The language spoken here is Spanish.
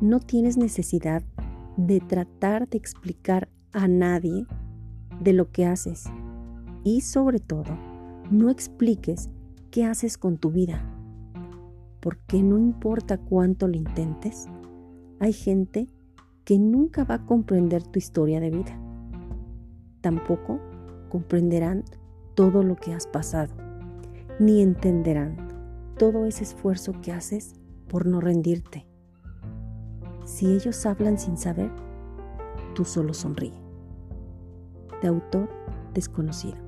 no tienes necesidad de tratar de explicar a nadie de lo que haces y sobre todo no expliques qué haces con tu vida, porque no importa cuánto lo intentes, hay gente que nunca va a comprender tu historia de vida. Tampoco comprenderán todo lo que has pasado, ni entenderán todo ese esfuerzo que haces por no rendirte. Si ellos hablan sin saber, tú solo sonríe. De autor desconocido.